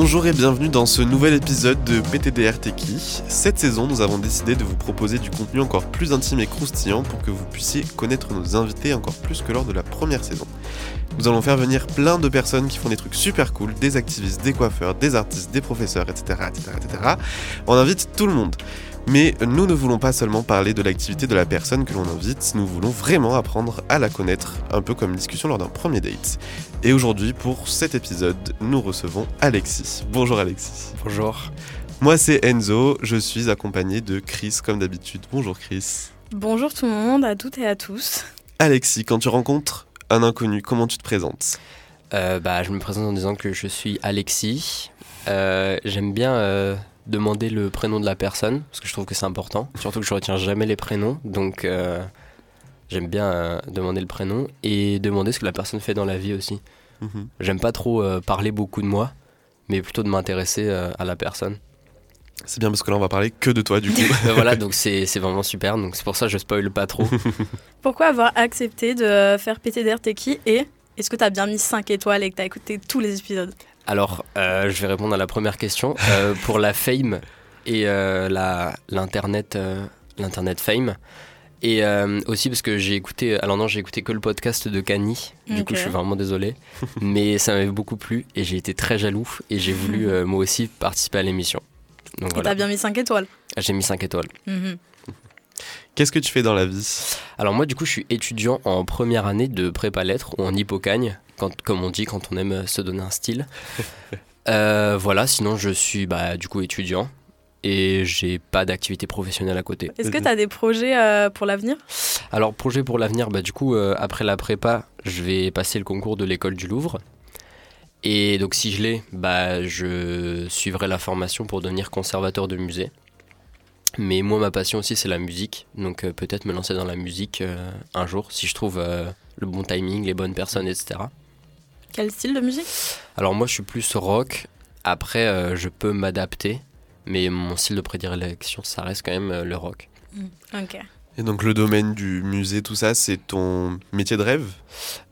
Bonjour et bienvenue dans ce nouvel épisode de PTDR Techie. Cette saison, nous avons décidé de vous proposer du contenu encore plus intime et croustillant pour que vous puissiez connaître nos invités encore plus que lors de la première saison. Nous allons faire venir plein de personnes qui font des trucs super cool, des activistes, des coiffeurs, des artistes, des professeurs, etc. etc., etc. On invite tout le monde. Mais nous ne voulons pas seulement parler de l'activité de la personne que l'on invite, nous voulons vraiment apprendre à la connaître, un peu comme une discussion lors d'un premier date. Et aujourd'hui, pour cet épisode, nous recevons Alexis. Bonjour Alexis. Bonjour. Moi c'est Enzo, je suis accompagné de Chris comme d'habitude. Bonjour Chris. Bonjour tout le monde, à toutes et à tous. Alexis, quand tu rencontres un inconnu, comment tu te présentes? Euh, bah, je me présente en disant que je suis Alexis. Euh, J'aime bien euh, demander le prénom de la personne parce que je trouve que c'est important. Surtout que je retiens jamais les prénoms, donc j'aime bien euh, demander le prénom et demander ce que la personne fait dans la vie aussi. Mhm. J'aime pas trop euh, parler beaucoup de moi, mais plutôt de m'intéresser euh, à la personne. C'est bien parce que là on va parler que de toi du coup. Voilà, donc c'est c'est vraiment super. Donc c'est pour ça que je spoil pas trop. Pourquoi avoir accepté de faire PTDR Techie et est-ce que tu as bien mis 5 étoiles et que tu as écouté tous les épisodes? Alors, euh, je vais répondre à la première question. Euh, pour la fame et euh, la- l'internet, euh, l'internet fame. Et euh, aussi parce que j'ai écouté, alors non, j'ai écouté que le podcast de Kanye. Du coup, je suis vraiment désolé. Mais ça m'avait beaucoup plu et j'ai été très jaloux et j'ai voulu euh, moi aussi participer à l'émission. Donc Et tu voilà, as bien mis 5 étoiles j'ai mis 5 étoiles. Mhm. Qu'est-ce que tu fais dans la vie? Alors moi, du coup, je suis étudiant en première année de prépa lettres ou en hippocagne, quand, comme on dit quand on aime se donner un style. Euh, voilà, sinon je suis bah, du coup étudiant et j'ai pas d'activité professionnelle à côté. Est-ce que tu as des projets euh, pour l'avenir? Alors projet pour l'avenir, bah, du coup euh, après la prépa, je vais passer le concours de l'école du Louvre. Et donc si je l'ai, bah, je suivrai la formation pour devenir conservateur de musée. Mais moi ma passion aussi c'est la musique, donc euh, peut-être me lancer dans la musique euh, un jour si je trouve euh, le bon timing, les bonnes personnes, etc. Quel style de musique? Alors moi je suis plus rock, après je peux m'adapter, mais mon style de prédilection ça reste quand même le rock. Ok. Et donc le domaine du musée, tout ça, c'est ton métier de rêve?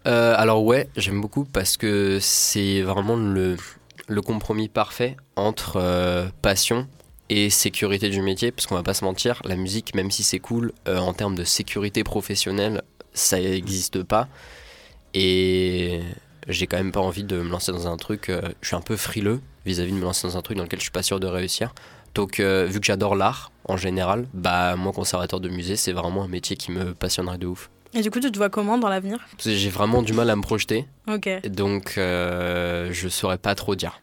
Euh, alors ouais, j'aime beaucoup parce que c'est vraiment le, compromis parfait entre euh, passion et sécurité du métier, parce qu'on va pas se mentir, la musique, même si c'est cool, euh, en termes de sécurité professionnelle, ça n'existe pas. Et j'ai quand même pas envie de me lancer dans un truc, je suis un peu frileux vis-à-vis de me lancer dans un truc dans lequel je suis pas sûr de réussir. Donc euh, vu que j'adore l'art en général, bah moi conservateur de musée, c'est vraiment un métier qui me passionnerait de ouf. Et du coup, tu te vois comment dans l'avenir? J'ai vraiment du mal à me projeter. Ok. Donc, euh, je saurais pas trop dire.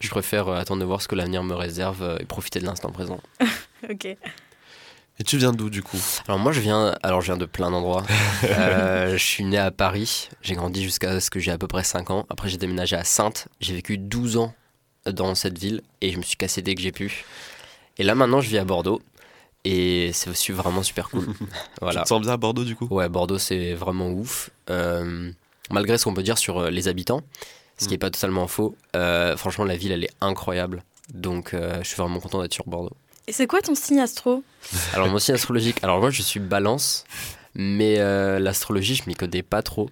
Je préfère euh, attendre de voir ce que l'avenir me réserve euh, et profiter de l'instant présent. Ok. Et tu viens d'où du coup? Alors moi, je viens, alors je viens de plein d'endroits. Euh, je suis né à Paris. J'ai grandi jusqu'à ce que j'ai à peu près 5 ans. Après, j'ai déménagé à Saintes. J'ai vécu 12 ans dans cette ville et je me suis cassé dès que j'ai pu. Et là, maintenant, je vis à Bordeaux. Et c'est aussi vraiment super cool. voilà. Tu te sens bien à Bordeaux du coup? Ouais, Bordeaux, c'est vraiment ouf. Euh, malgré ce qu'on peut dire sur euh, les habitants, ce qui n'est pas totalement faux, euh, franchement, la ville, elle est incroyable. Donc, euh, je suis vraiment content d'être sur Bordeaux. Et c'est quoi ton signe astro? Alors, mon signe astrologique, alors moi, je suis balance, mais euh, l'astrologie, je m'y connais pas trop.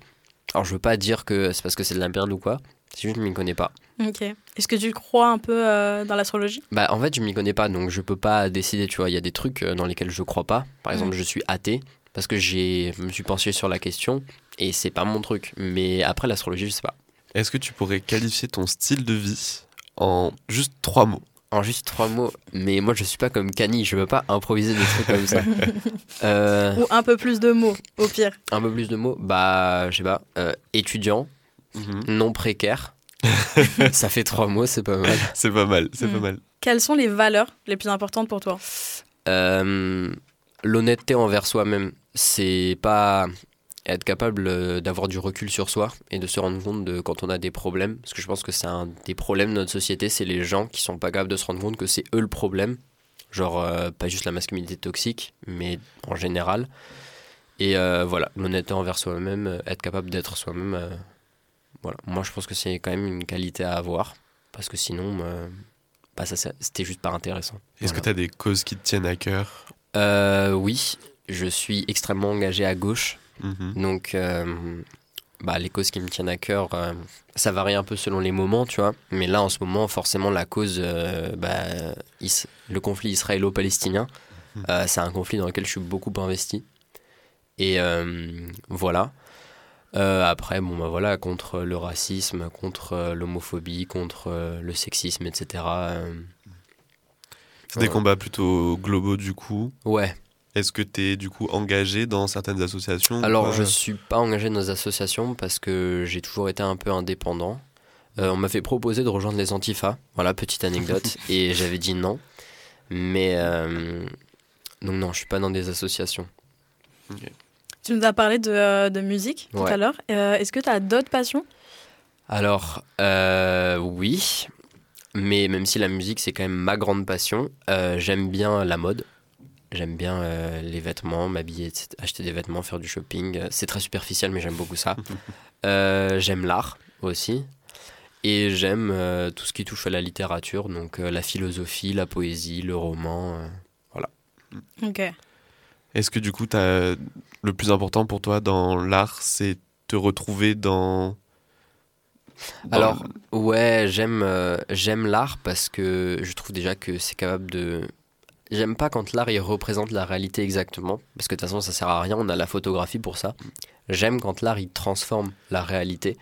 Alors, je veux pas dire que c'est parce que c'est de la merde ou quoi, c'est juste que je m'y connais pas. Ok. Est-ce que tu crois un peu euh, dans l'astrologie? Bah, en fait, je m'y connais pas, donc je peux pas décider, tu vois. Il y a des trucs euh, dans lesquels je crois pas. Par exemple, je suis athée parce que j'ai je me suis penché sur la question et c'est pas mon truc. Mais après, l'astrologie, je sais pas. Est-ce que tu pourrais qualifier ton style de vie en juste trois mots? En juste trois mots, mais moi je suis pas comme Kanye, je veux pas improviser des trucs comme ça. Euh, Ou un peu plus de mots, au pire un peu plus de mots, bah je sais pas, euh, étudiant, non précaire. ça fait trois mots, c'est pas mal. C'est pas mal, c'est pas Mm. mal. Quelles sont les valeurs les plus importantes pour toi Euh, L'honnêteté envers soi-même, c'est pas être capable euh, d'avoir du recul sur soi et de se rendre compte de quand on a des problèmes. Parce que je pense que c'est un des problèmes de notre société, c'est les gens qui sont pas capables de se rendre compte que c'est eux le problème. Genre, euh, pas juste la masculinité toxique, mais en général. Et euh, voilà, l'honnêteté envers soi-même, être capable d'être soi-même. Voilà, moi je pense que c'est quand même une qualité à avoir. Parce que sinon, euh, bah, ça, ça- c'était juste pas intéressant. Est-ce que tu as des causes qui te tiennent à cœur? Euh, oui, je suis extrêmement engagé à gauche. Mhm. Donc, euh, bah, les causes qui me tiennent à cœur, euh, ça varie un peu selon les moments, tu vois. Mais là, en ce moment, forcément, la cause, bah, is- le conflit israélo-palestinien, Mhm. c'est un conflit dans lequel je suis beaucoup investi. Et voilà. Euh, après, bon, bah voilà, contre le racisme, contre euh, l'homophobie, contre euh, le sexisme, etc. C'est des combats plutôt globaux du coup. ouais. Est-ce que tu es du coup engagé dans certaines associations Alors, je suis pas engagé dans les associations parce que j'ai toujours été un peu indépendant. Euh, on m'avait proposé de rejoindre les Antifa, voilà, petite anecdote, et j'avais dit non. Mais euh, donc non, je suis pas dans des associations. Tu nous as parlé de, euh, de musique tout Ouais. à l'heure. Euh, Est-ce que tu as d'autres passions? Alors, euh, oui, mais même si la musique c'est quand même ma grande passion, euh, j'aime bien la mode. J'aime bien euh, les vêtements, m'habiller, acheter des vêtements, faire du shopping. C'est très superficiel, mais j'aime beaucoup ça. Euh, j'aime l'art aussi. Et j'aime euh, tout ce qui touche à la littérature, donc euh, la philosophie, la poésie, le roman. euh. Ok. Est-ce que du coup, le plus important pour toi dans l'art, c'est te retrouver dans. Alors, ouais, j'aime euh, j'aime l'art parce que je trouve déjà que c'est capable de. J'aime pas quand l'art il représente la réalité exactement, parce que de toute façon ça sert à rien, on a la photographie pour ça. J'aime quand l'art il transforme la réalité.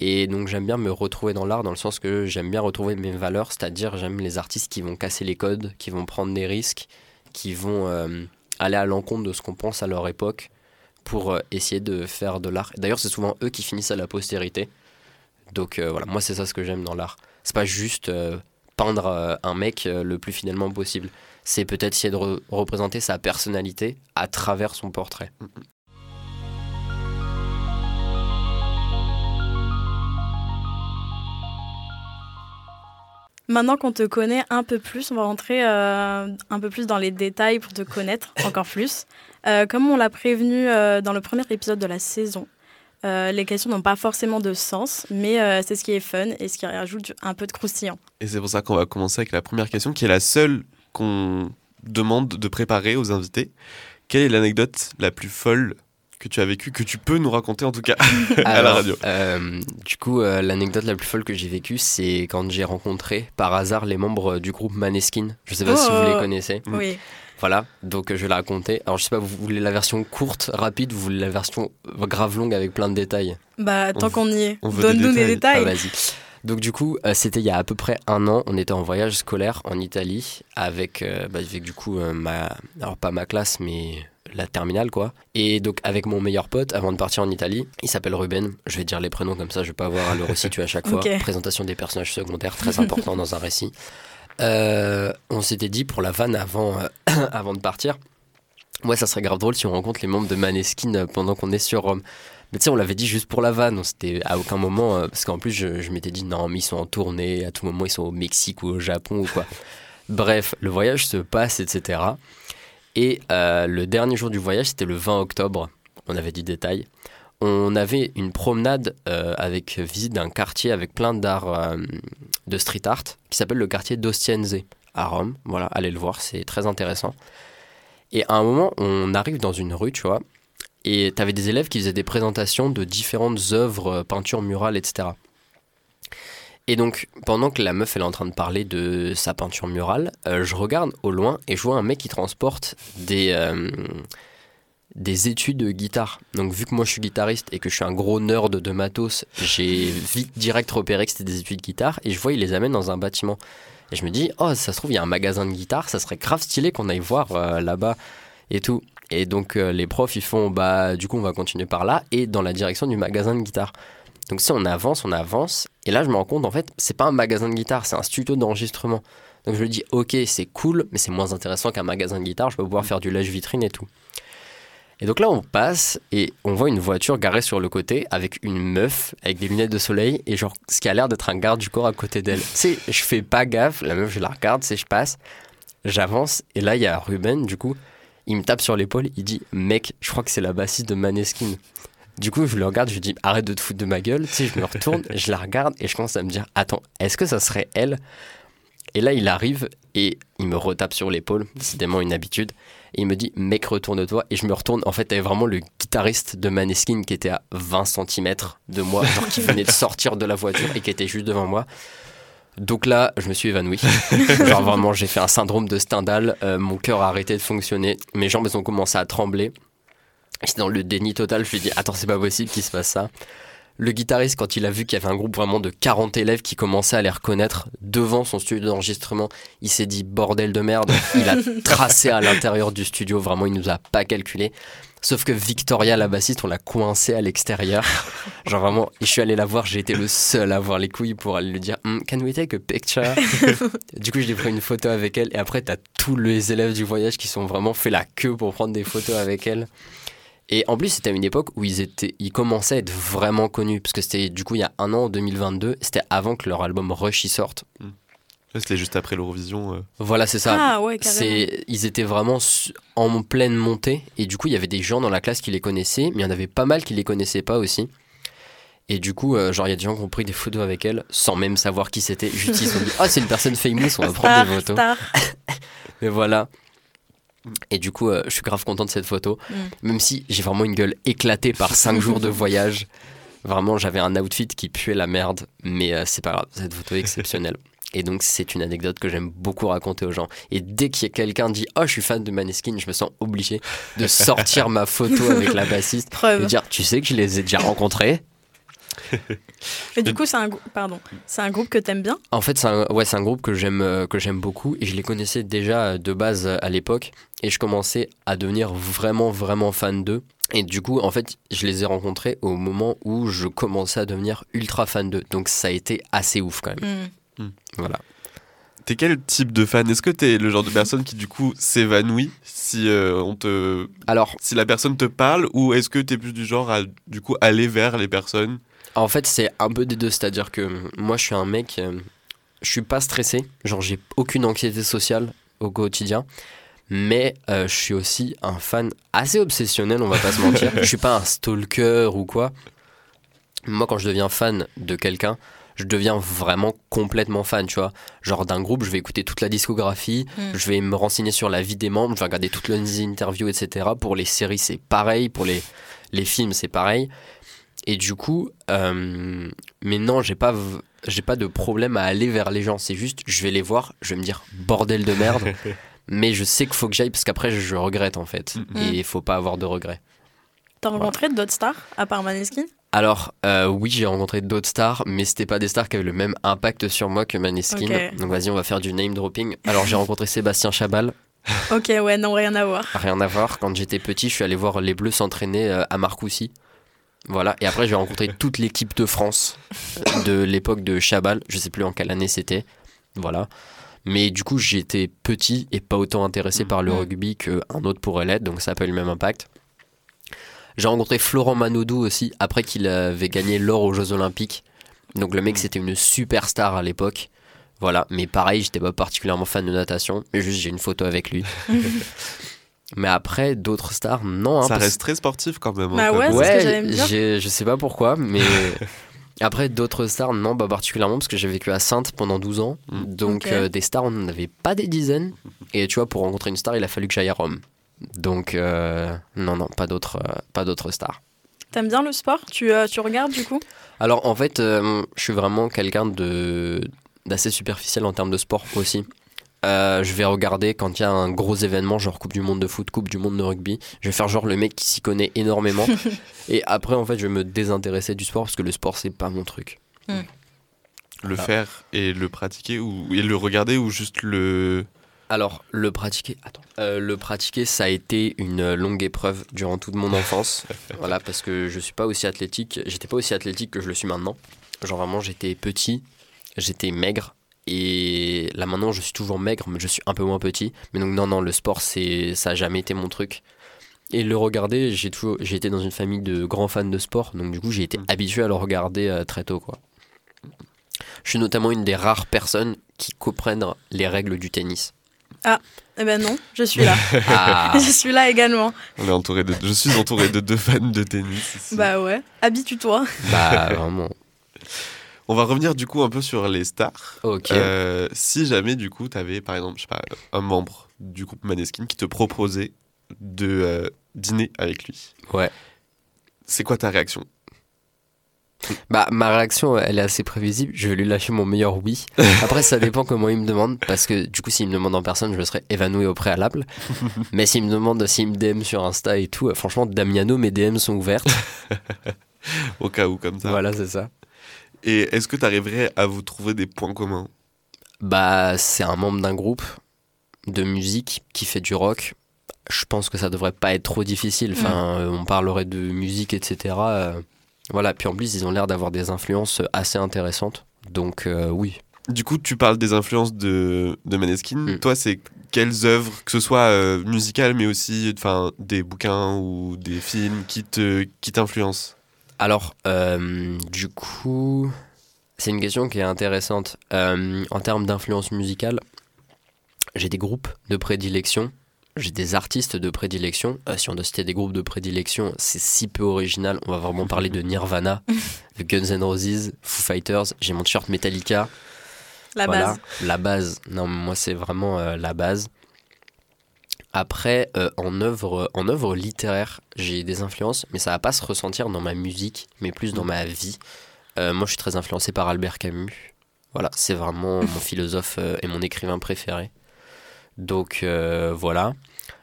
Et donc j'aime bien me retrouver dans l'art dans le sens que j'aime bien retrouver mes valeurs, c'est-à-dire j'aime les artistes qui vont casser les codes, qui vont prendre des risques, qui vont euh, aller à l'encontre de ce qu'on pense à leur époque pour euh, essayer de faire de l'art. D'ailleurs c'est souvent eux qui finissent à la postérité. Donc euh, voilà, moi c'est ça ce que j'aime dans l'art. C'est pas juste euh, peindre un mec le plus fidèlement possible. C'est peut-être essayer de re- représenter sa personnalité à travers son portrait. Maintenant qu'on te connaît un peu plus, on va rentrer euh, un peu plus dans les détails pour te connaître encore plus. Euh, comme on l'a prévenu euh, dans le premier épisode de la saison, les questions n'ont pas forcément de sens, mais c'est ce qui est fun et ce qui rajoute un peu de croustillant. Et c'est pour ça qu'on va commencer avec la première question, qui est la seule qu'on demande de préparer aux invités. Quelle est l'anecdote la plus folle que tu as vécue, que tu peux nous raconter en tout cas à la radio euh, du coup, euh, l'anecdote la plus folle que j'ai vécue, c'est quand j'ai rencontré par hasard les membres du groupe Maneskin. Je sais pas si vous Oh. les connaissez. Mm. Oui. Voilà, donc euh, je vais la raconter. Alors je sais pas, vous voulez la version courte, rapide, vous voulez la version grave longue avec plein de détails Bah, tant On qu'on y est, on veut des donne-nous des détails. détails. Ah, vas-y. Donc du coup, euh, c'était il y a à peu près un an. On était en voyage scolaire en Italie avec, euh, bah, avec du coup euh, ma, alors pas ma classe, mais la terminale quoi. Et donc avec mon meilleur pote, avant de partir en Italie, il s'appelle Ruben. Je vais dire les prénoms comme ça, je vais pas avoir à le resituer à chaque fois. Présentation des personnages secondaires, très important dans un récit. On s'était dit pour la vanne avant, avant de partir. Ouais, ça serait grave drôle si on rencontre les membres de Maneskin euh, pendant qu'on est sur Rome. Mais tu sais, on l'avait dit juste pour la vanne. On s'était à aucun moment, euh, parce qu'en plus, je, je m'étais dit non, mais ils sont en tournée. À tout moment, ils sont au Mexique ou au Japon ou quoi. Bref, le voyage se passe, etc. Et euh, le dernier jour du voyage, c'était le 20 octobre. On avait dit détail. On avait une promenade euh, avec visite d'un quartier avec plein d'art, euh, de street art, qui s'appelle le quartier d'Ostiense à Rome. Voilà, allez le voir, c'est très intéressant. Et à un moment, on arrive dans une rue, tu vois, et tu avais des élèves qui faisaient des présentations de différentes œuvres, euh, peintures murales, etc. Et donc, pendant que la meuf elle est en train de parler de sa peinture murale, euh, je regarde au loin et je vois un mec qui transporte des, euh, des études de guitare. Donc, vu que moi je suis guitariste et que je suis un gros nerd de matos, j'ai vite direct repéré que c'était des études de guitare et je vois il les amène dans un bâtiment. Et je me dis, oh, ça se trouve, il y a un magasin de guitare, ça serait grave stylé qu'on aille voir euh, là-bas et tout. Et donc, euh, les profs, ils font, bah, du coup, on va continuer par là et dans la direction du magasin de guitare. Donc, si on avance, on avance. Et là, je me rends compte, en fait, c'est pas un magasin de guitare, c'est un studio d'enregistrement. Donc, je me dis, ok, c'est cool, mais c'est moins intéressant qu'un magasin de guitare, je peux pouvoir faire du lèche-vitrine et tout. Et donc là, on passe et on voit une voiture garée sur le côté avec une meuf avec des lunettes de soleil et genre ce qui a l'air d'être un garde du corps à côté d'elle. Tu sais, je fais pas gaffe, la meuf, je la regarde, c'est je passe, j'avance et là, il y a Ruben, du coup, il me tape sur l'épaule, il dit Mec, je crois que c'est la bassiste de Maneskin. Du coup, je le regarde, je lui dis Arrête de te foutre de ma gueule. Tu sais, je me retourne, je la regarde et je commence à me dire Attends, est-ce que ça serait elle? Et là, il arrive et il me retape sur l'épaule, décidément une habitude. Et il me dit, mec, retourne-toi. Et je me retourne. En fait, t'avais vraiment le guitariste de Maneskin qui était à 20 cm de moi, genre qui venait de sortir de la voiture et qui était juste devant moi. Donc là, je me suis évanoui. genre vraiment, j'ai fait un syndrome de Stendhal. Euh, mon cœur a arrêté de fonctionner. Mes jambes elles ont commencé à trembler. J'étais dans le déni total. Je lui ai dit, attends, c'est pas possible qu'il se passe ça. Le guitariste, quand il a vu qu'il y avait un groupe vraiment de 40 élèves qui commençaient à les reconnaître devant son studio d'enregistrement, il s'est dit bordel de merde. Il a tracé à l'intérieur du studio, vraiment, il nous a pas calculé. Sauf que Victoria, la bassiste, on l'a coincée à l'extérieur. Genre vraiment, je suis allé la voir, j'ai été le seul à avoir les couilles pour aller lui dire Hmm, Can we take a picture? Du coup, j'ai pris une photo avec elle. Et après, t'as tous les élèves du voyage qui sont vraiment fait la queue pour prendre des photos avec elle. Et en plus, c'était à une époque où ils, étaient, ils commençaient à être vraiment connus. Parce que c'était du coup il y a un an, en 2022. C'était avant que leur album Rush y sorte. Ouais, C'était juste après l'Eurovision. euh. Voilà, c'est ça. Ah ouais, carrément. C'est, ils étaient vraiment en pleine montée et du coup il y avait des gens dans la classe qui les connaissaient, mais il y en avait pas mal qui les connaissaient pas aussi. Et du coup, euh, genre il y a des gens qui ont pris des photos avec elle sans même savoir qui c'était. Juste ils se sont dit, ah c'est une personne famous, on va prendre Star, des photos. star. Mais voilà. Et du coup, euh, je suis grave content de cette photo, Mm. même si j'ai vraiment une gueule éclatée par 5 jours de voyage. Vraiment, j'avais un outfit qui puait la merde, mais euh, c'est pas grave, cette photo est exceptionnelle. Et donc, c'est une anecdote que j'aime beaucoup raconter aux gens. Et dès qu'il y a quelqu'un dit Oh, je suis fan de Maneskin, je me sens obligé de sortir ma photo avec la bassiste et Preuve. dire Tu sais que je les ai déjà rencontrés? Mais du coup, c'est un, pardon, c'est un groupe que t'aimes bien? En fait, c'est un, ouais, c'est un groupe que j'aime euh, que j'aime beaucoup et je les connaissais déjà euh, de base euh, à l'époque et je commençais à devenir vraiment vraiment fan d'eux. Et du coup, en fait, je les ai rencontrés au moment où je commençais à devenir ultra fan d'eux. Donc ça a été assez ouf quand même. Hmm. Voilà. T'es quel type de fan? Est-ce que t'es le genre de personne qui du coup s'évanouit si euh, on te Alors, si la personne te parle ou est-ce que t'es plus du genre à du coup aller vers les personnes? En fait, c'est un peu des deux, c'est-à-dire que euh, moi je suis un mec euh, je suis pas stressé, genre j'ai aucune anxiété sociale au quotidien. Mais euh, je suis aussi un fan assez obsessionnel, on va pas se mentir. Je suis pas un stalker ou quoi. Moi, quand je deviens fan de quelqu'un, je deviens vraiment complètement fan, tu vois. Genre d'un groupe, je vais écouter toute la discographie, Mm. je vais me renseigner sur la vie des membres, je vais regarder toutes les interviews, etc. Pour les séries, c'est pareil. Pour les, les films, c'est pareil. Et du coup, euh, mais non, j'ai pas, j'ai pas de problème à aller vers les gens. C'est juste, je vais les voir, je vais me dire bordel de merde. mais je sais qu'il faut que j'aille parce qu'après, je regrette en fait. Mm. Et il faut pas avoir de regrets. T'as rencontré d'autres stars à part Maneskin? Alors, euh, oui, j'ai rencontré d'autres stars, mais c'était pas des stars qui avaient le même impact sur moi que Maneskin. Donc vas-y, on va faire du name dropping. Alors, j'ai rencontré Sébastien Chabal. Ok, ouais, non, rien à voir. Rien à voir. Quand j'étais petit, je suis allé voir les Bleus s'entraîner euh, à Marcoussis. Voilà. Et après, j'ai rencontré toute l'équipe de France de l'époque de Chabal. Je sais plus en quelle année c'était. Voilà. Mais du coup, j'étais petit et pas autant intéressé par le Mhm. rugby qu'un autre pourrait l'être. Donc ça n'a pas eu le même impact. J'ai rencontré Florent Manodou aussi après qu'il avait gagné l'or aux Jeux Olympiques. Donc le mec, c'était une superstar à l'époque. Voilà, mais pareil, j'étais pas particulièrement fan de natation, mais juste j'ai une photo avec lui. mais après, d'autres stars, non. hein, Ça parce- reste très sportif quand même. hein, Bah ouais, c'est ce que Ouais, j'allais me dire. je sais pas pourquoi, mais après d'autres stars, non, pas particulièrement parce que j'ai vécu à Sainte pendant 12 ans. Mm. Donc euh, des stars, on n'en avait pas des dizaines. Et tu vois, pour rencontrer une star, il a fallu que j'aille à Rome. Donc euh, non, non, pas d'autres, euh, pas d'autres stars. T'aimes bien le sport? Tu, euh, tu regardes du coup? Alors en fait, euh, je suis vraiment quelqu'un de d'assez superficiel en termes de sport aussi. Euh, je vais regarder quand il y a un gros événement, genre Coupe du Monde de foot, Coupe du Monde de rugby. Je vais faire genre le mec qui s'y connaît énormément. et après, en fait, je vais me désintéresser du sport parce que le sport, c'est pas mon truc. Le Ah. faire et le pratiquer ou et le regarder ou juste le Alors, le pratiquer, attends. Euh, le pratiquer, ça a été une longue épreuve durant toute mon enfance. voilà, parce que je suis pas aussi athlétique. J'étais pas aussi athlétique que je le suis maintenant. Genre vraiment, j'étais petit, j'étais maigre. Et là maintenant, je suis toujours maigre, mais je suis un peu moins petit. Mais donc non, non, le sport, c'est, ça a jamais été mon truc. Et le regarder, j'ai toujours, j'ai été dans une famille de grands fans de sport, donc du coup, j'ai été Mm. habitué à le regarder euh, très tôt, quoi. Je suis notamment une des rares personnes qui comprennent les règles du tennis. Eh ben non, je suis là. Ah, je suis là également. on est entouré de je suis entouré de deux fans de tennis ici. Bah ouais, habitue-toi. bah vraiment. On va revenir du coup un peu sur les stars. Euh, si jamais du coup tu avais par exemple, je sais pas, un membre du groupe Maneskin qui te proposait de euh, dîner avec lui. Ouais. C'est quoi ta réaction? Bah, ma réaction, elle est assez prévisible. Je vais lui lâcher mon meilleur oui. Après, ça dépend comment il me demande. Parce que du coup, s'il me demande en personne, je serais évanoui au préalable. Mais s'il me demande, s'il me DM sur Insta et tout, euh, franchement, Damiano, mes DM sont ouvertes. Au cas où comme ça. Voilà, c'est ça. Et est-ce que tu arriverais à vous trouver des points communs? Bah, c'est un membre d'un groupe de musique qui fait du rock. Je pense que ça devrait pas être trop difficile. Enfin, euh, on parlerait de musique, etc. euh, voilà. Puis en plus, ils ont l'air d'avoir des influences assez intéressantes. Donc, euh, oui. Du coup, tu parles des influences de, de Maneskin. Mm. Toi, c'est quelles œuvres, que ce soit euh, musicales, mais aussi enfin, des bouquins ou des films qui te qui t'influencent? Alors, euh, du coup, c'est une question qui est intéressante. Euh, en termes d'influence musicale, j'ai des groupes de prédilection, j'ai des artistes de prédilection. Euh, si on doit citer des groupes de prédilection, c'est si peu original. On va vraiment parler de Nirvana, de Guns N' Roses, Foo Fighters. J'ai mon t-shirt Metallica. La Voilà, base. La base. Non, moi, c'est vraiment la base. Après, euh, en, œuvre, en œuvre littéraire, j'ai des influences, mais ça va pas se ressentir dans ma musique, mais plus dans ma vie. Euh, moi, je suis très influencé par Albert Camus. Voilà, c'est vraiment mon philosophe euh, et mon écrivain préféré. Donc, euh, voilà.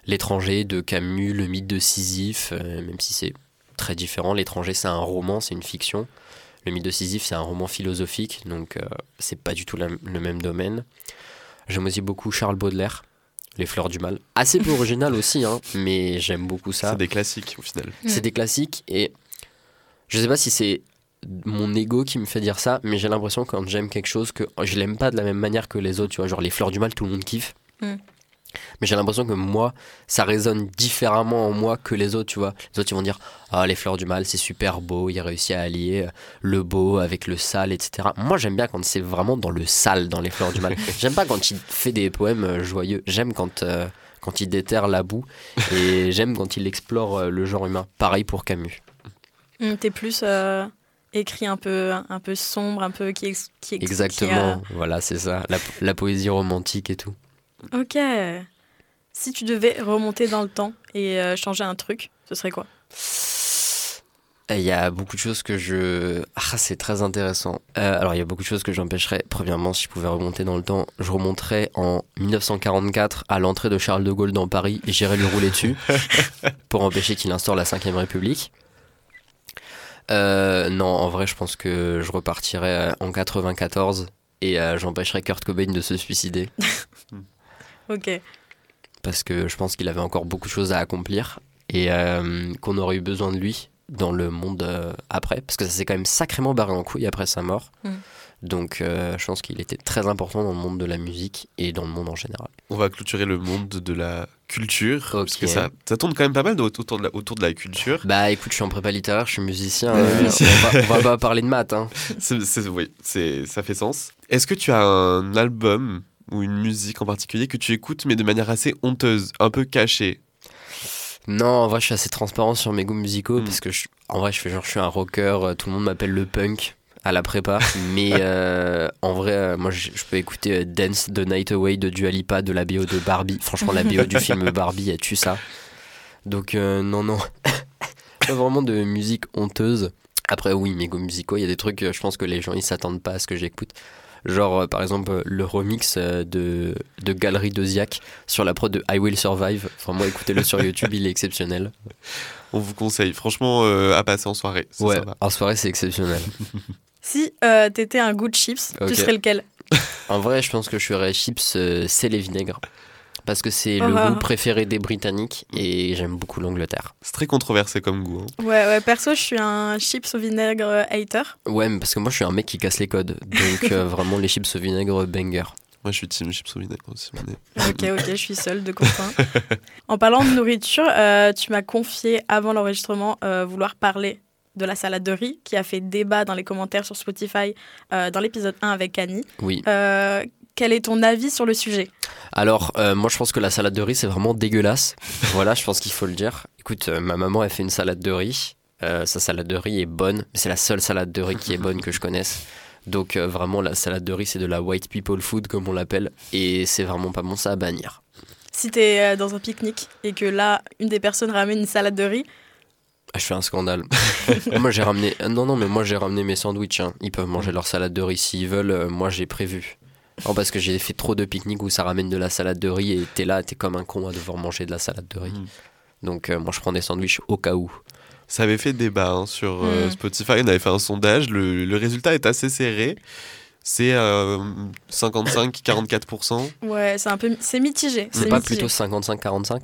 L'étranger de Camus, le mythe de Sisyphe, même si c'est très différent. L'étranger, c'est un roman, c'est une fiction. Le mythe de Sisyphe, c'est un roman philosophique, donc c'est pas du tout la- le même domaine. J'aime aussi beaucoup Charles Baudelaire, Les Fleurs du Mal. Assez peu original aussi, hein, mais j'aime beaucoup ça. C'est des classiques au final. C'est des classiques et je sais pas si c'est mon ego qui me fait dire ça, mais j'ai l'impression quand j'aime quelque chose que je l'aime pas de la même manière que les autres, tu vois, genre les fleurs du mal, tout le monde kiffe. Mm. Mais j'ai l'impression que moi, ça résonne différemment en moi que les autres, tu vois. Les autres, ils vont dire Ah, les fleurs du mal, c'est super beau, il a réussi à allier euh, le beau avec le sale, etc. Moi, j'aime bien quand c'est vraiment dans le sale, dans les fleurs du mal. j'aime pas quand il fait des poèmes euh, joyeux. J'aime quand, euh, quand il déterre la boue. Et j'aime quand il explore le genre humain. Pareil pour Camus. Hum, T'es plus euh, écrit un peu, un peu sombre, un peu qui, ex- qui ex- Exactement, voilà, c'est ça. La, la poésie romantique et tout. qui, Ok. Si tu devais remonter dans le temps et euh, changer un truc, ce serait quoi? Il y a beaucoup de choses que je... Ah, c'est très intéressant. Euh, alors, il y a beaucoup de choses que j'empêcherais. Premièrement, si je pouvais remonter dans le temps, je remonterais en 1944 à l'entrée de Charles de Gaulle dans Paris et j'irais lui rouler dessus pour empêcher qu'il instaure la 5ème République. Euh, non, en vrai, je pense que je repartirais en 94 et euh, j'empêcherais Kurt Cobain de se suicider Ok. Parce que je pense qu'il avait encore beaucoup de choses à accomplir et euh, qu'on aurait eu besoin de lui dans le monde euh, après, parce que ça s'est quand même sacrément barré en couille après sa mort. Mm. Donc euh, je pense qu'il était très important dans le monde de la musique et dans le monde en général. On va clôturer le monde de la culture. Parce que ça, ça tourne quand même pas mal autour de la, autour de la culture. Bah écoute, je suis en prépa littéraire, je suis musicien, euh, oui. on, va, on va pas parler de maths. Hein. C'est, c'est- oui, c'est, ça fait sens. Est-ce que tu as un album ou une musique en particulier que tu écoutes, mais de manière assez honteuse, un peu cachée Non, en vrai, je suis assez transparent sur mes goûts musicaux Mm. parce que je- en vrai, je fais genre, je suis un rocker, euh, tout le monde m'appelle le punk à la prépa. mais euh, en vrai, euh, moi, je, je peux écouter euh, Dance the Night Away de Dua Lipa, de la BO de Barbie. Franchement, la BO du film Barbie, elle tue ça. Donc, non, non. pas vraiment de musique honteuse. Après, oui, mes goûts musicaux, il y a des trucs, je pense que les gens, ils s'attendent pas à ce que j'écoute. Genre, euh, par exemple, euh, le remix euh, de, de Galerie de Ziak sur la prod de I Will Survive. Vraiment, écoutez-le sur YouTube, il est exceptionnel. On vous conseille, franchement, euh, à passer en soirée. C'est Ouais, sympa. en soirée, c'est exceptionnel. Si euh, t'étais un goût de chips, tu serais lequel? En vrai, je pense que je ferais chips euh, sel et vinaigre. Parce que c'est Ah le ah. goût préféré des Britanniques et j'aime beaucoup l'Angleterre. C'est très controversé comme goût. hein. Ouais, ouais, perso, je suis un chips au vinaigre euh, hater. Ouais, mais parce que moi je suis un mec qui casse les codes. Donc euh, vraiment les chips au vinaigre banger. Moi, je suis team chips au vinaigre aussi. mais- Ok, ok, je suis seule de copain. en parlant de nourriture, euh, tu m'as confié avant l'enregistrement euh, vouloir parler de la salade de riz qui a fait débat dans les commentaires sur Spotify euh, dans l'épisode 1 avec Annie. Oui. Euh, quel est ton avis sur le sujet? Alors, euh, moi je pense que la salade de riz c'est vraiment dégueulasse. voilà, je pense qu'il faut le dire. Écoute, euh, ma maman elle fait une salade de riz. Euh, sa salade de riz est bonne, mais c'est la seule salade de riz qui est bonne que je connaisse. Donc vraiment la salade de riz c'est de la white people food comme on l'appelle et c'est vraiment pas bon ça à bannir. Si t'es dans un pique-nique et que là, une des personnes ramène une salade de riz, Ah, je fais un scandale. moi j'ai ramené non non mais moi j'ai ramené mes sandwichs. hein. Ils peuvent manger leur salade de riz s'ils veulent. moi j'ai prévu. Non parce que j'ai fait trop de pique-niques où ça ramène de la salade de riz et t'es là t'es comme un con à devoir manger de la salade de riz. Mm. Donc euh, moi je prends des sandwichs au cas où. Ça avait fait débat hein, sur euh, Mm. Spotify. On avait fait un sondage. Le, le résultat est assez serré. C'est euh, 55-44%. ouais, c'est un peu, c'est mitigé. C'est pas mitigé. plutôt 55-45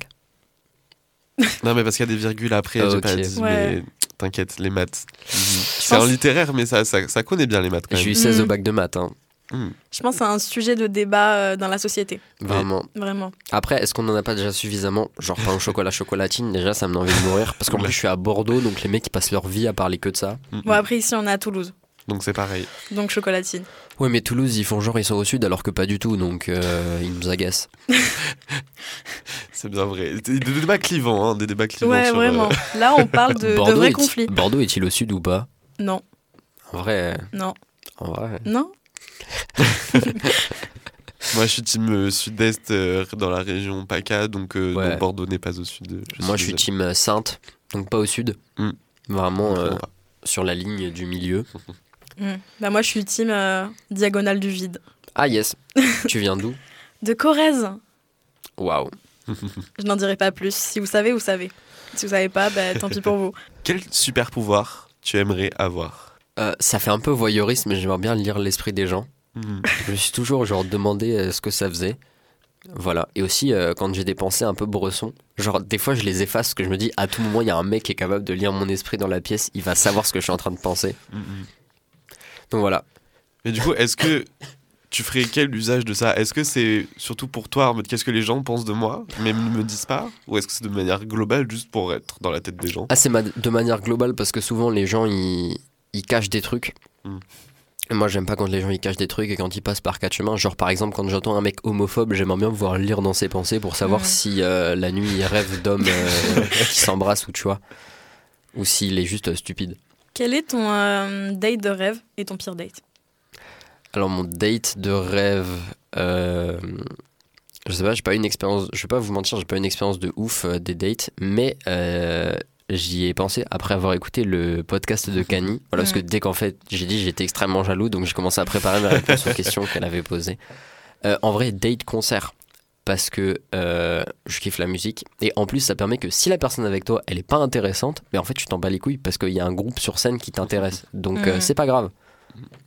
Non, mais parce qu'il y a des virgules après, j'ai Ok. pas dit, Ouais. mais t'inquiète, les maths. C'est pense- en littéraire, mais ça, ça, ça connaît bien les maths quand J'ai même. eu 16 au Mm. bac de maths. hein. Je pense que c'est un sujet de débat euh, dans la société, Vraiment. vraiment. Après, est-ce qu'on en a pas déjà suffisamment? Genre pain au chocolat, chocolatine, déjà ça me donne envie de mourir. Parce qu'en plus je suis à Bordeaux, donc les mecs ils passent leur vie à parler que de ça. Mm, mm. Bon, après, ici, on est à Toulouse, Donc c'est pareil. donc chocolatine. Ouais, mais Toulouse, ils font genre ils sont au sud alors que pas du tout, donc euh, ils nous agacent. C'est bien vrai. Des, débats clivants, hein, des débats clivants. Ouais, sur, euh, vraiment. Là, on parle de, de Bordeaux, vrais conflits. Bordeaux est-il au sud ou pas? Non, En vrai, non, en vrai. non. Moi, je suis team euh, sud-est euh, dans la région PACA, donc, euh, Ouais. donc Bordeaux n'est pas au sud. de- Moi je suis désolé. team euh, Sainte, donc pas au sud. Mm. Vraiment euh, Vraiment pas. sur la ligne du milieu. Hmm. Bah, moi, je suis team euh, diagonale du vide. Ah yes, tu viens d'où? De Corrèze. Waouh. Je n'en dirai pas plus. Si vous savez, vous savez. Si vous savez pas, bah, tant pis pour vous. Quel super pouvoir tu aimerais avoir? Euh, ça fait un peu voyeuriste, mais j'aimerais bien lire l'esprit des gens. Mhm. Je me suis toujours genre demandé euh, ce que ça faisait. Voilà. Et aussi euh, quand j'ai des pensées un peu bressons, genre des fois je les efface parce que je me dis à tout moment il y a un mec qui est capable de lire mon esprit dans la pièce, il va savoir ce que je suis en train de penser. Mhm. Donc voilà. Mais du coup, est-ce que tu ferais quel usage de ça? Est-ce que c'est surtout pour toi, en mode qu'est-ce que les gens pensent de moi, mais ne me disent pas? Ou est-ce que c'est de manière globale, juste pour être dans la tête des gens? Ah c'est ma- de manière globale parce que souvent les gens ils, ils cachent des trucs. Mm. Et moi j'aime pas quand les gens ils cachent des trucs et quand ils passent par quatre chemins. Genre par exemple quand j'entends un mec homophobe, j'aimerais bien pouvoir lire dans ses pensées pour savoir Mm. si euh, la nuit il rêve d'hommes euh, qui s'embrassent ou tu vois. Ou s'il est juste euh, stupide. Quel est ton euh, date de rêve et ton pire date? Alors mon date de rêve, euh, je sais pas, j'ai pas une expérience, je vais pas vous mentir, j'ai pas une expérience de ouf euh, des dates, mais euh, j'y ai pensé après avoir écouté le podcast de. Voilà, parce que Mm. dès qu'en fait j'ai dit j'étais extrêmement jaloux, donc j'ai commencé à préparer mes réponses aux questions qu'elle avait posées. Euh, en vrai, date concert. Parce que euh, je kiffe la musique et en plus ça permet que si la personne avec toi elle est pas intéressante, mais en fait tu t'en bats les couilles parce qu'il y a un groupe sur scène qui t'intéresse donc euh, Mhm. c'est pas grave.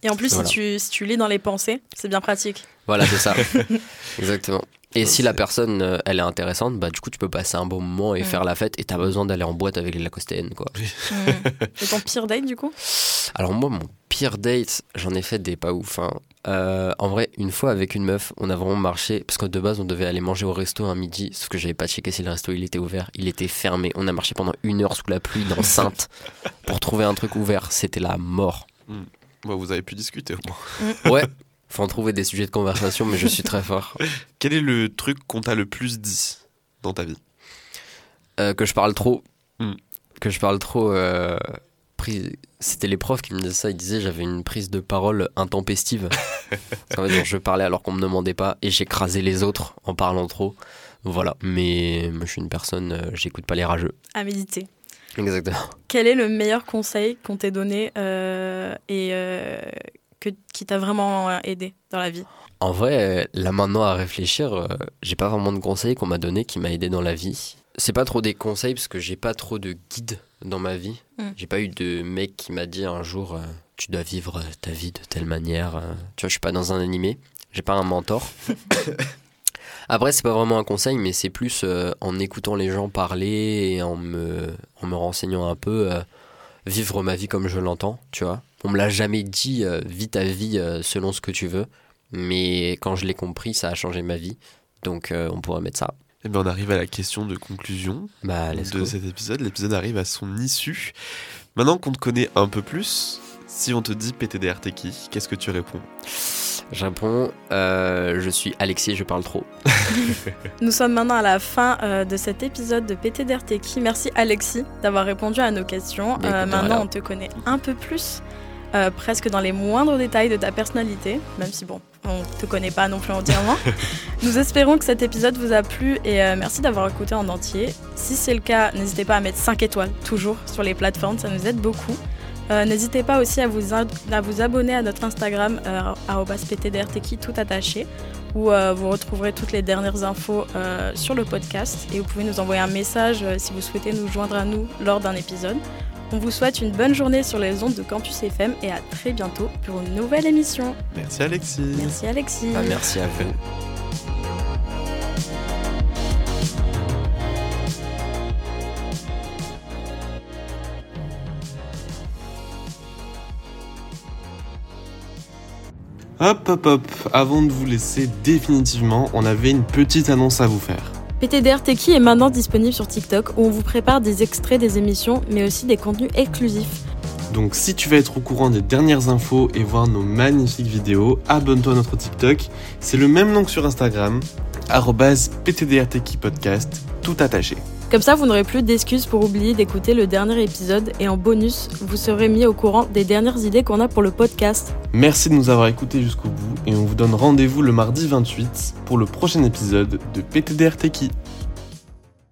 Et en plus, Voilà. si, tu, si tu lis dans les pensées, c'est bien pratique. Voilà, c'est ça. Exactement. Et si la personne, euh, elle est intéressante, bah du coup, tu peux passer un bon moment et faire la fête et t'as besoin d'aller en boîte avec les lacostéennes, quoi. Hmm. Et ton pire date, du coup? Alors moi, mon pire date, j'en ai fait des pas ouf. hein. Euh, en vrai, une fois avec une meuf, on a vraiment marché, parce que de base, on devait aller manger au resto un midi, sauf que j'avais pas checké si le resto il était ouvert. Il était fermé. On a marché pendant une heure sous la pluie dans Sainte pour trouver un truc ouvert. C'était la mort. Bon, Vous avez pu discuter au moins. Ouais. Faut en trouver des sujets de conversation, mais je suis très fort. Quel est le truc qu'on t'a le plus dit dans ta vie? Euh, que je parle trop. Mm. Que je parle trop. euh, prise- C'était les profs qui me disaient ça. Ils disaient j'avais une prise de parole intempestive. ça veut dire je parlais alors qu'on me demandait pas et j'écrasais les autres en parlant trop. Voilà. Mais moi, je suis une personne, euh, j'écoute pas les rageux. À méditer. Exactement. Quel est le meilleur conseil qu'on t'ait donné euh, et euh, que, qui t'a vraiment euh, aidé dans la vie En vrai, là maintenant à réfléchir, euh, j'ai pas vraiment de conseils qu'on m'a donné qui m'a aidé dans la vie. C'est pas trop des conseils parce que j'ai pas trop de guides dans ma vie. Mm. J'ai pas eu de mec qui m'a dit un jour euh, tu dois vivre ta vie de telle manière. Tu vois, je suis pas dans un animé, j'ai pas un mentor. Après, c'est pas vraiment un conseil, mais c'est plus euh, en écoutant les gens parler et en me, en me renseignant un peu, euh, vivre ma vie comme je l'entends, tu vois. On me l'a jamais dit, euh, vis ta vie euh, selon ce que tu veux. Mais quand je l'ai compris, ça a changé ma vie. Donc euh, on pourrait mettre ça. Eh bien, on arrive à la question de conclusion Bah, de go. cet épisode. L'épisode arrive à son issue. Maintenant qu'on te connaît un peu plus, si on te dit PTDR, t'es qui Qu'est-ce que tu réponds? Je réponds, euh, je suis Alexis, je parle trop. Nous sommes maintenant à la fin euh, de cet épisode de PTDRTQ. Merci Alexis d'avoir répondu à nos questions. Bah, Euh, maintenant, on te connaît un peu plus. Euh, presque dans les moindres détails de ta personnalité, même si bon, on ne te connaît pas non plus entièrement. Nous espérons que cet épisode vous a plu et euh, merci d'avoir écouté en entier. Si c'est le cas, n'hésitez pas à mettre 5 étoiles, toujours, sur les plateformes, ça nous aide beaucoup. Euh, n'hésitez pas aussi à vous, à vous abonner à notre Instagram, @ptdrtki tout attaché, où vous retrouverez toutes les dernières infos sur le podcast et vous pouvez nous envoyer un message si vous souhaitez nous joindre à nous lors d'un épisode. On vous souhaite une bonne journée sur les ondes de Campus FM et à très bientôt pour une nouvelle émission. Merci Alexis. Merci Alexis. Bah, merci à vous. Hop hop hop, avant de vous laisser définitivement, on avait une petite annonce à vous faire. PTDR est maintenant disponible sur TikTok où on vous prépare des extraits des émissions mais aussi des contenus exclusifs. Donc si tu veux être au courant des dernières infos et voir nos magnifiques vidéos, abonne-toi à notre TikTok. C'est le même nom que sur Instagram, podcast, tout attaché. Comme ça, vous n'aurez plus d'excuses pour oublier d'écouter le dernier épisode et en bonus, vous serez mis au courant des dernières idées qu'on a pour le podcast. Merci de nous avoir écoutés jusqu'au bout et on vous donne rendez-vous le mardi 28 pour le prochain épisode de PTDR Techie.